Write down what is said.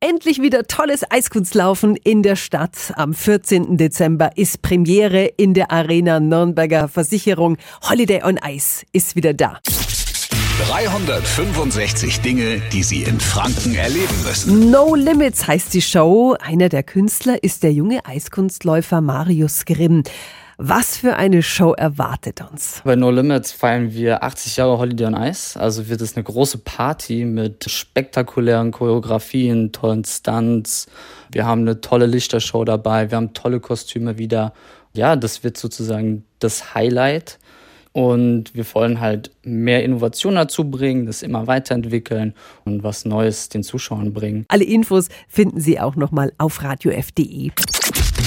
Endlich wieder tolles Eiskunstlaufen in der Stadt. Am 14. Dezember ist Premiere in der Arena Nürnberger Versicherung. Holiday on Ice ist wieder da. 365 Dinge, die Sie in Franken erleben müssen. No Limits heißt die Show. Einer der Künstler ist der junge Eiskunstläufer Marius Grimm. Was für eine Show erwartet uns? Bei No Limits feiern wir 80 Jahre Holiday on Ice. Also wird es eine große Party mit spektakulären Choreografien, tollen Stunts. Wir haben eine tolle Lichtershow dabei. Wir haben tolle Kostüme wieder. Ja, das wird sozusagen das Highlight. Und wir wollen halt mehr Innovation dazu bringen, das immer weiterentwickeln und was Neues den Zuschauern bringen. Alle Infos finden Sie auch nochmal auf radiof.de.